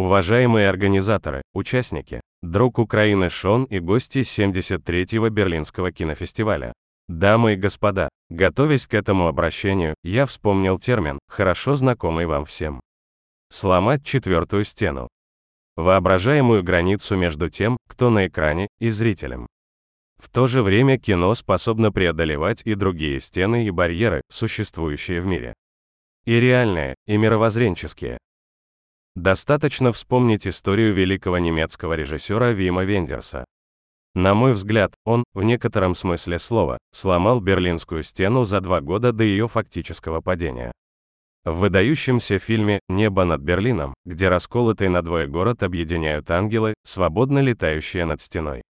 Уважаемые организаторы, участники, друг Украины Шон и гости 73-го Берлинского кинофестиваля. Дамы и господа, готовясь к этому обращению, я вспомнил термин, хорошо знакомый вам всем. Сломать четвертую стену. Воображаемую границу между тем, кто на экране, и зрителем. В то же время кино способно преодолевать и другие стены и барьеры, существующие в мире. И реальные, и мировоззренческие. Достаточно вспомнить историю великого немецкого режиссера Вима Вендерса. На мой взгляд, он, в некотором смысле слова, сломал Берлинскую стену за два года до ее фактического падения. В выдающемся фильме «Небо над Берлином», где расколотый надвое город объединяют ангелы, свободно летающие над стеной.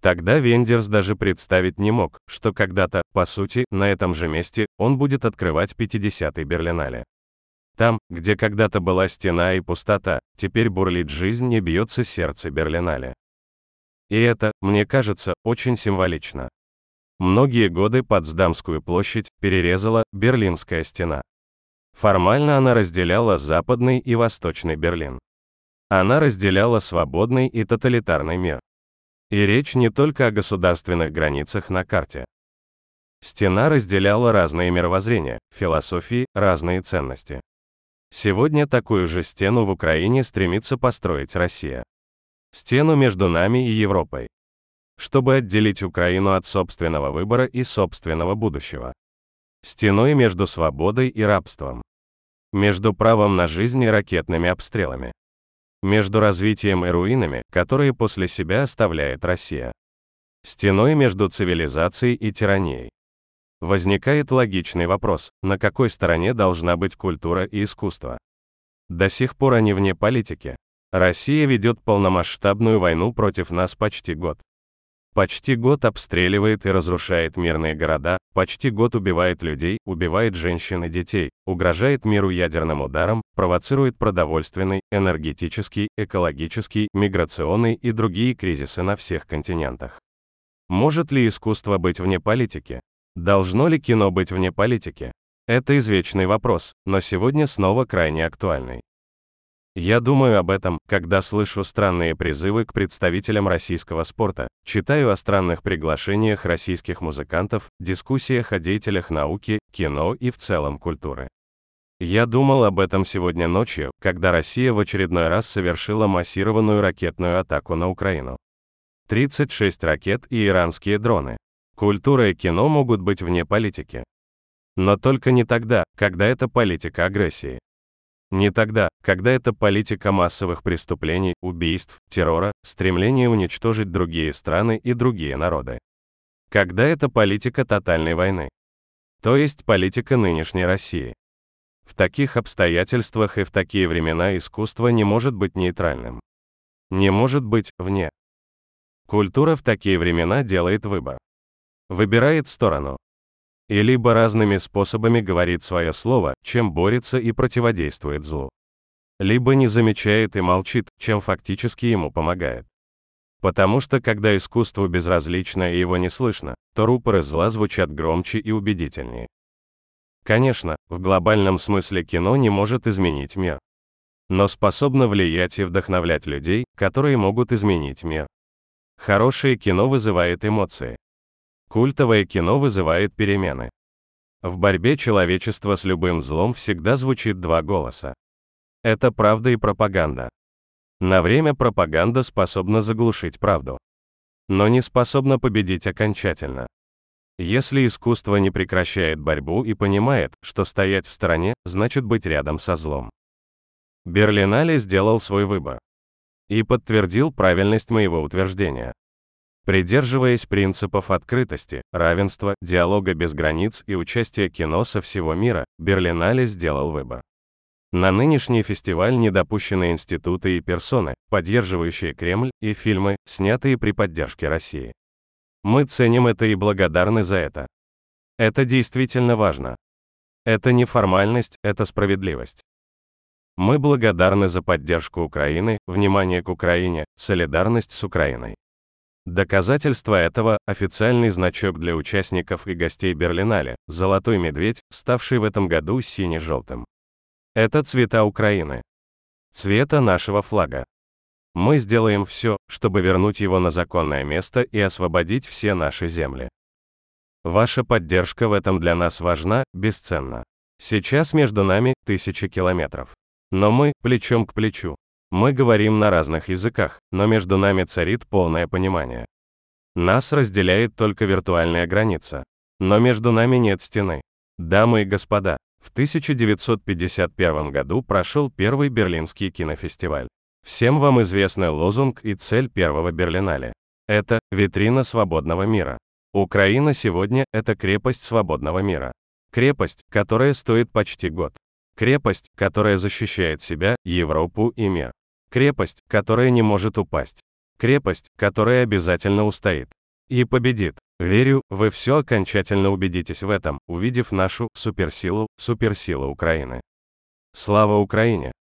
Тогда Вендерс даже представить не мог, что когда-то, по сути, на этом же месте, он будет открывать 50-й Берлинале. Там, где когда-то была стена и пустота, теперь бурлит жизнь и бьется сердце Берлинале. И это, мне кажется, очень символично. Многие годы Потсдамскую площадь перерезала Берлинская стена. Формально она разделяла Западный и Восточный Берлин. Она разделяла свободный и тоталитарный мир. И речь не только о государственных границах на карте. Стена разделяла разные мировоззрения, философии, разные ценности. Сегодня такую же стену в Украине стремится построить Россия. Стену между нами и Европой. Чтобы отделить Украину от собственного выбора и собственного будущего. Стеной между свободой и рабством. Между правом на жизнь и ракетными обстрелами. Между развитием и руинами, которые после себя оставляет Россия. Стеной между цивилизацией и тиранией. Возникает логичный вопрос, на какой стороне должна быть культура и искусство? До сих пор они вне политики. Россия ведет полномасштабную войну против нас почти год. Почти год обстреливает и разрушает мирные города, почти год убивает людей, убивает женщин и детей, угрожает миру ядерным ударом, провоцирует продовольственный, энергетический, экологический, миграционный и другие кризисы на всех континентах. Может ли искусство быть вне политики? Должно ли кино быть вне политики? Это извечный вопрос, но сегодня снова крайне актуальный. Я думаю об этом, когда слышу странные призывы к представителям российского спорта, читаю о странных приглашениях российских музыкантов, дискуссиях о деятелях науки, кино и в целом культуры. Я думал об этом сегодня ночью, когда Россия в очередной раз совершила массированную ракетную атаку на Украину. 36 ракет и иранские дроны. Культура и кино могут быть вне политики. Но только не тогда, когда это политика агрессии. Не тогда, когда это политика массовых преступлений, убийств, террора, стремление уничтожить другие страны и другие народы. Когда это политика тотальной войны. То есть политика нынешней России. В таких обстоятельствах и в такие времена искусство не может быть нейтральным. Не может быть вне. Культура в такие времена делает выбор выбирает сторону. И либо разными способами говорит свое слово, чем борется и противодействует злу. Либо не замечает и молчит, чем фактически ему помогает. Потому что когда искусству безразлично и его не слышно, то рупоры зла звучат громче и убедительнее. Конечно, в глобальном смысле кино не может изменить мир. Но способно влиять и вдохновлять людей, которые могут изменить мир. Хорошее кино вызывает эмоции. Культовое кино вызывает перемены. В борьбе человечества с любым злом всегда звучит два голоса. Это правда и пропаганда. На время пропаганда способна заглушить правду. Но не способна победить окончательно. Если искусство не прекращает борьбу и понимает, что стоять в стороне, значит быть рядом со злом. Берлинале сделал свой выбор. И подтвердил правильность моего утверждения. Придерживаясь принципов открытости, равенства, диалога без границ и участия кино со всего мира, Берлинале сделал выбор. На нынешний фестиваль не допущены институты и персоны, поддерживающие Кремль, и фильмы, снятые при поддержке России. Мы ценим это и благодарны за это. Это действительно важно. Это не формальность, это справедливость. Мы благодарны за поддержку Украины, внимание к Украине, солидарность с Украиной. Доказательство этого – официальный значок для участников и гостей Берлинале, золотой медведь, ставший в этом году сине-желтым. Это цвета Украины. цвета нашего флага. Мы сделаем все, чтобы вернуть его на законное место и освободить все наши земли. Ваша поддержка в этом для нас важна, бесценна. Сейчас между нами тысячи километров. Но мы плечом к плечу. Мы говорим на разных языках, но между нами царит полное понимание. Нас разделяет только виртуальная граница. Но между нами нет стены. Дамы и господа, в 1951 году прошел первый Берлинский кинофестиваль. Всем вам известный лозунг и цель первого Берлинале. Это витрина свободного мира. Украина сегодня – это крепость свободного мира. Крепость, которая стоит почти год. Крепость, которая защищает себя, Европу и мир. Крепость, которая не может упасть. Крепость, которая обязательно устоит. И победит. Верю, вы все окончательно убедитесь в этом, увидев нашу суперсилу, суперсилу Украины. Слава Украине!